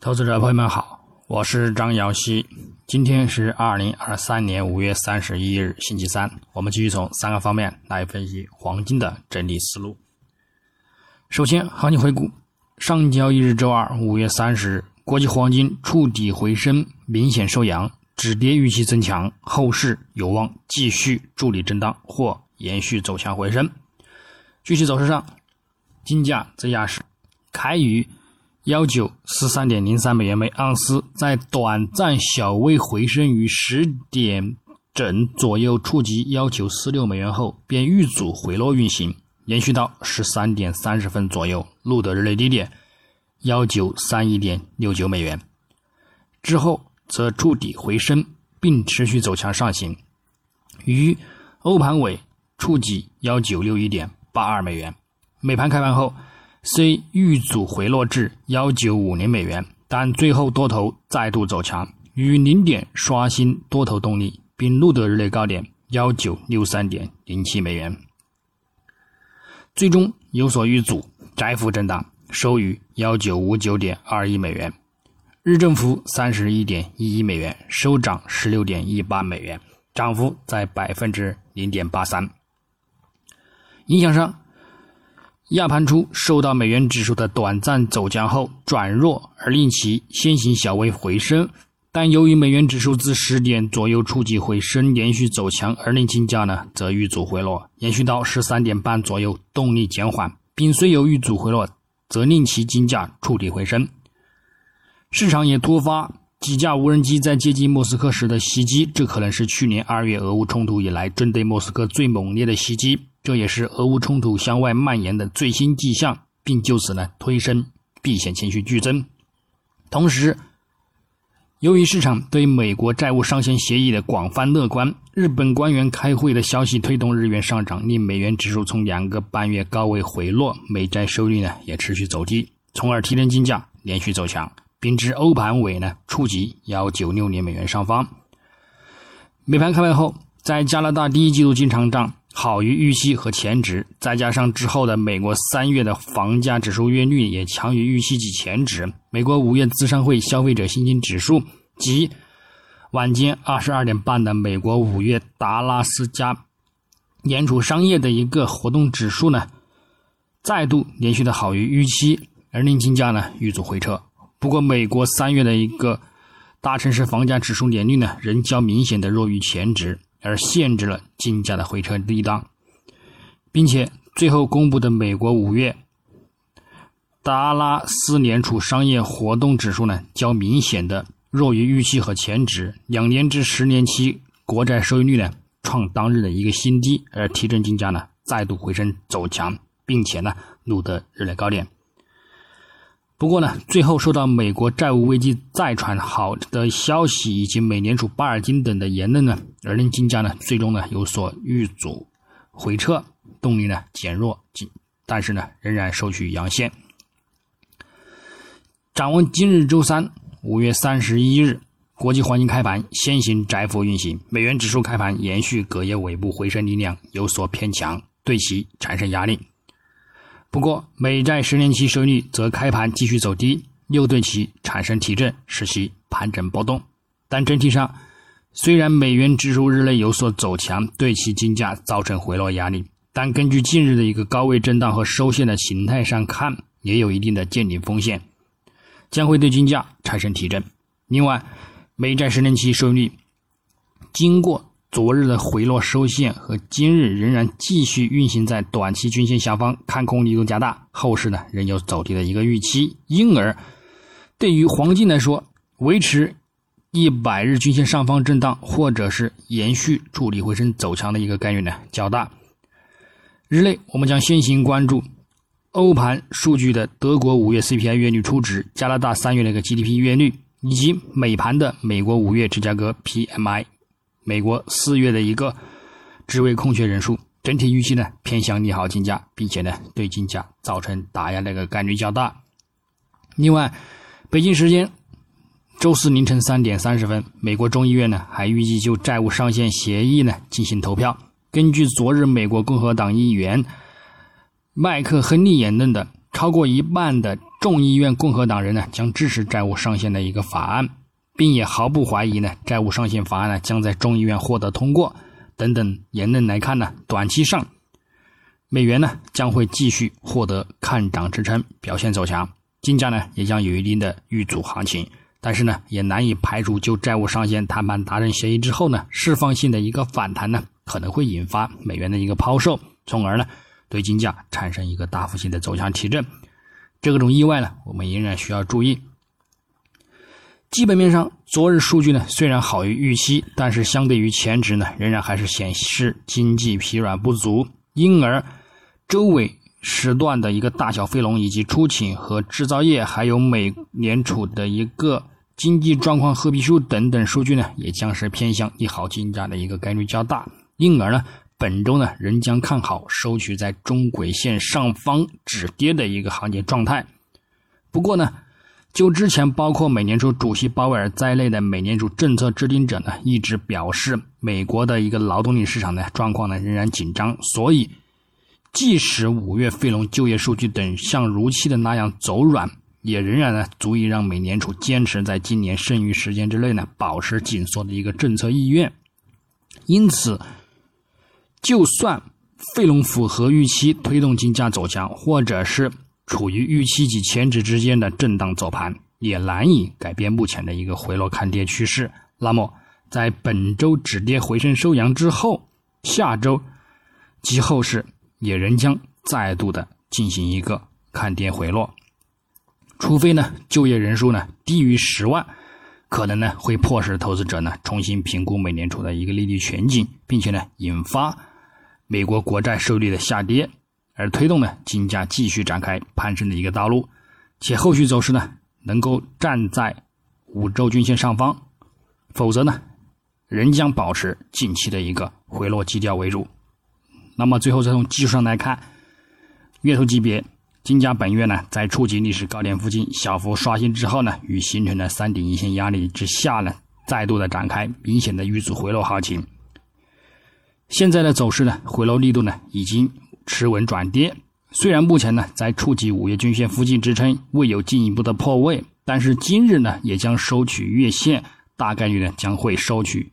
投资者朋友们好，我是张瑶希。今天是二零二三年五月三十一日，星期三。我们继续从三个方面来分析黄金的整体思路。首先，行情回顾：上交易日周二五月三十日，国际黄金触底回升，明显收阳，止跌预期增强，后市有望继续助力震荡或延续走强回升。具体走势上，金价在亚市开于。幺九四三点零三美元每盎司，在短暂小微回升于十点整左右触及幺九四六美元后，便遇阻回落运行，延续到十三点三十分左右录得日内低点幺九三一点六九美元，之后则触底回升，并持续走强上行，于欧盘尾触及幺九六一点八二美元，美盘开盘后。虽遇阻回落至幺九五零美元，但最后多头再度走强，于零点刷新多头动力，并录得日内高点幺九六三点零七美元，最终有所遇阻，窄幅震荡，收于幺九五九点二一美元，日振幅三十一点一一美元，收涨十六点一八美元，涨幅在百分之零点八三。影响上。亚盘初受到美元指数的短暂走强后转弱，而令其先行小微回升。但由于美元指数自十点左右触及回升，连续走强，而令金价呢则遇阻回落，延续到十三点半左右，动力减缓，并虽有遇阻回落，则令其金价触底回升。市场也突发几架无人机在接近莫斯科时的袭击，这可能是去年二月俄乌冲突以来针对莫斯科最猛烈的袭击。这也是俄乌冲突向外蔓延的最新迹象，并就此呢推升避险情绪剧增。同时，由于市场对美国债务上限协议的广泛乐观，日本官员开会的消息推动日元上涨，令美元指数从两个半月高位回落，美债收益率呢也持续走低，从而提振金价连续走强，并至欧盘尾呢触及幺九六年美元上方。美盘开盘后，在加拿大第一季度经常账。好于预期和前值，再加上之后的美国三月的房价指数月率也强于预期及前值，美国五月资商会消费者信心指数及晚间二十二点半的美国五月达拉斯加联储商业的一个活动指数呢，再度连续的好于预期，而令金价呢遇阻回撤。不过，美国三月的一个大城市房价指数年率呢，仍较明显的弱于前值。而限制了金价的回撤力道，并且最后公布的美国五月达拉斯联储商业活动指数呢，较明显的弱于预期和前值，两年至十年期国债收益率呢创当日的一个新低，而提振金价呢再度回升走强，并且呢录得日内高点。不过呢，最后受到美国债务危机再传好的消息，以及美联储巴尔金等的言论呢，而令金价呢最终呢有所遇阻回撤，动力呢减弱，但是呢仍然收取阳线。展望今日周三五月三十一日，国际黄金开盘先行窄幅运行，美元指数开盘延续隔夜尾部回升力量有所偏强，对其产生压力。不过，美债十年期收益率则开盘继续走低，又对其产生提振，使其盘整波动。但整体上，虽然美元指数日内有所走强，对其金价造成回落压力，但根据近日的一个高位震荡和收线的形态上看，也有一定的见顶风险，将会对金价产生提振。另外，美债十年期收益率经过。昨日的回落收线和今日仍然继续运行在短期均线下方，看空力度加大，后市呢仍有走低的一个预期，因而对于黄金来说，维持一百日均线上方震荡，或者是延续助力回升走强的一个概率呢较大。日内我们将先行关注欧盘数据的德国五月 CPI 月率初值、加拿大三月的一个 GDP 月率，以及美盘的美国五月芝加哥 PMI。美国四月的一个职位空缺人数，整体预期呢偏向利好金价，并且呢对金价造成打压那个概率较大。另外，北京时间周四凌晨三点三十分，美国众议院呢还预计就债务上限协议呢进行投票。根据昨日美国共和党议员麦克亨利言论的，超过一半的众议院共和党人呢将支持债务上限的一个法案，并也毫不怀疑呢债务上限法案呢将在众议院获得通过。等等言论来看呢，短期上美元呢将会继续获得看涨支撑，表现走强，金价呢也将有一定的遇阻行情。但是呢，也难以排除就债务上限谈判达成协议之后呢，释放性的一个反弹呢，可能会引发美元的一个抛售，从而呢对金价产生一个大幅性的走强提振。这种意外呢，我们仍然需要注意。基本面上，昨日数据呢虽然好于预期，但是相对于前值呢，仍然还是显示经济疲软不足，因而周围。时段的一个大小非农以及出勤和制造业，还有美联储的一个经济状况褐皮书等等数据呢，也将是偏向利好金价的一个概率较大。因而呢，本周呢仍将看好收取在中轨线上方止跌的一个行情状态。不过呢，就之前包括美联储主席鲍威尔在内的美联储政策制定者呢，一直表示美国的一个劳动力市场呢状况呢仍然紧张，所以。即使五月非农就业数据等像如期的那样走软，也仍然呢足以让美联储坚持在今年剩余时间之内呢保持紧缩的一个政策意愿。因此，就算非农符合预期推动金价走强，或者是处于预期及前值之间的震荡走盘，也难以改变目前的一个回落看跌趋势。那么，在本周止跌回升收阳之后，下周及后市。也仍将再度的进行一个看跌回落，除非呢就业人数呢低于十万，可能呢会迫使投资者呢重新评估美联储的一个利率前景，并且呢引发美国国债收益率的下跌，而推动呢金价继续展开攀升的一个道路，且后续走势呢能够站在五周均线上方，否则呢仍将保持近期的一个回落基调为主。那么最后再从技术上来看，月头级别金价本月呢在触及历史高点附近小幅刷新之后呢，与形成了三顶一线压力之下呢，再度的展开明显的遇阻回落行情。现在的走势呢，回落力度呢已经持稳转跌。虽然目前呢在触及五月均线附近支撑，未有进一步的破位，但是今日呢也将收取月线，大概率呢将会收取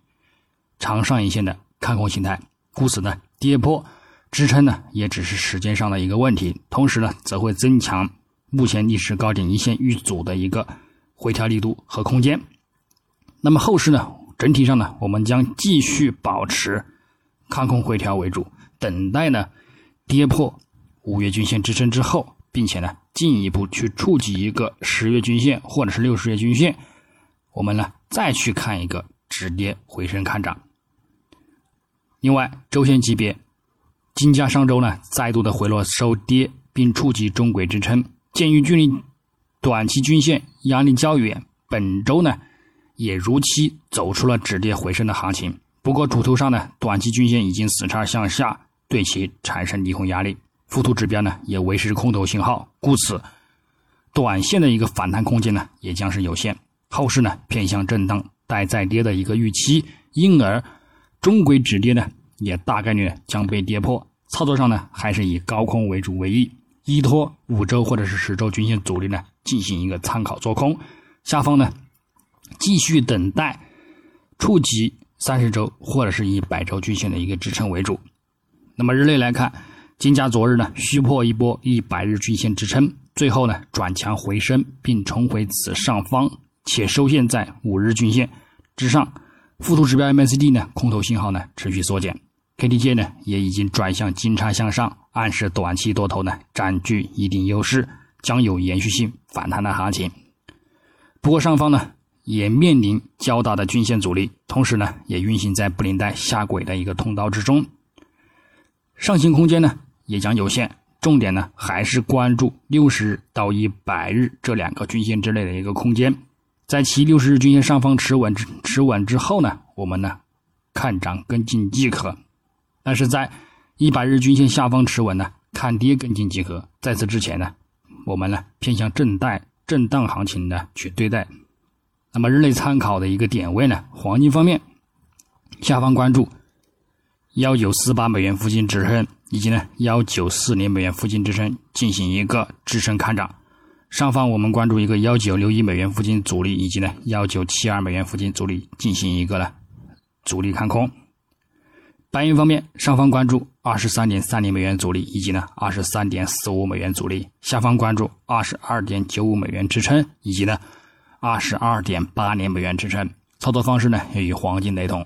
长上影线的看空形态，故此呢跌破。支撑呢，也只是时间上的一个问题，同时呢，则会增强目前历史高点一线遇阻的一个回调力度和空间。那么后市呢，整体上呢，我们将继续保持看空回调为主，等待呢跌破五月均线支撑之后，并且呢进一步去触及一个十月均线或者是六十月均线，我们呢再去看一个止跌回升看涨。另外，周线级别。金价上周呢再度的回落收跌，并触及中轨支撑。鉴于距离短期均线压力较远，本周呢也如期走出了止跌回升的行情。不过主图上呢，短期均线已经死叉向下，对其产生离空压力。附图指标呢也维持空头信号，故此短线的一个反弹空间呢也将是有限。后市呢偏向震荡待再跌的一个预期，因而中轨止跌呢。也大概率将被跌破，操作上呢还是以高空为主为宜，依托五周或者是十周均线阻力呢进行一个参考做空，下方呢继续等待触及三十周或者是以百周均线的一个支撑为主。那么日内来看，金价昨日呢虚破一波一百日均线支撑，最后呢转强回升并重回此上方，且收线在五日均线之上。附图指标 MACD 呢空头信号呢持续缩减。KDJ 呢也已经转向金叉向上，暗示短期多头呢占据一定优势，将有延续性反弹的行情。不过上方呢也面临较大的均线阻力，同时呢也运行在布林带下轨的一个通道之中，上行空间呢也将有限。重点呢还是关注六十日到一百日这两个均线之内的一个空间，在其六十日均线上方持稳持稳之后呢，我们呢看涨跟进即可。但是在一百日均线下方持稳呢，看跌跟进即可。在此之前呢，我们呢偏向震荡震荡行情呢去对待。那么日内参考的一个点位呢，黄金方面，下方关注幺九四八美元附近支撑，以及呢幺九四零美元附近支撑进行一个支撑看涨。上方我们关注一个幺九六一美元附近阻力，以及呢幺九七二美元附近阻力，进行一个呢阻力看空。白银方面，上方关注二十三点三零美元阻力，以及呢二十三点四五美元阻力；下方关注二十二点九五美元支撑，以及呢二十二点八零美元支撑。操作方式呢也与黄金雷同。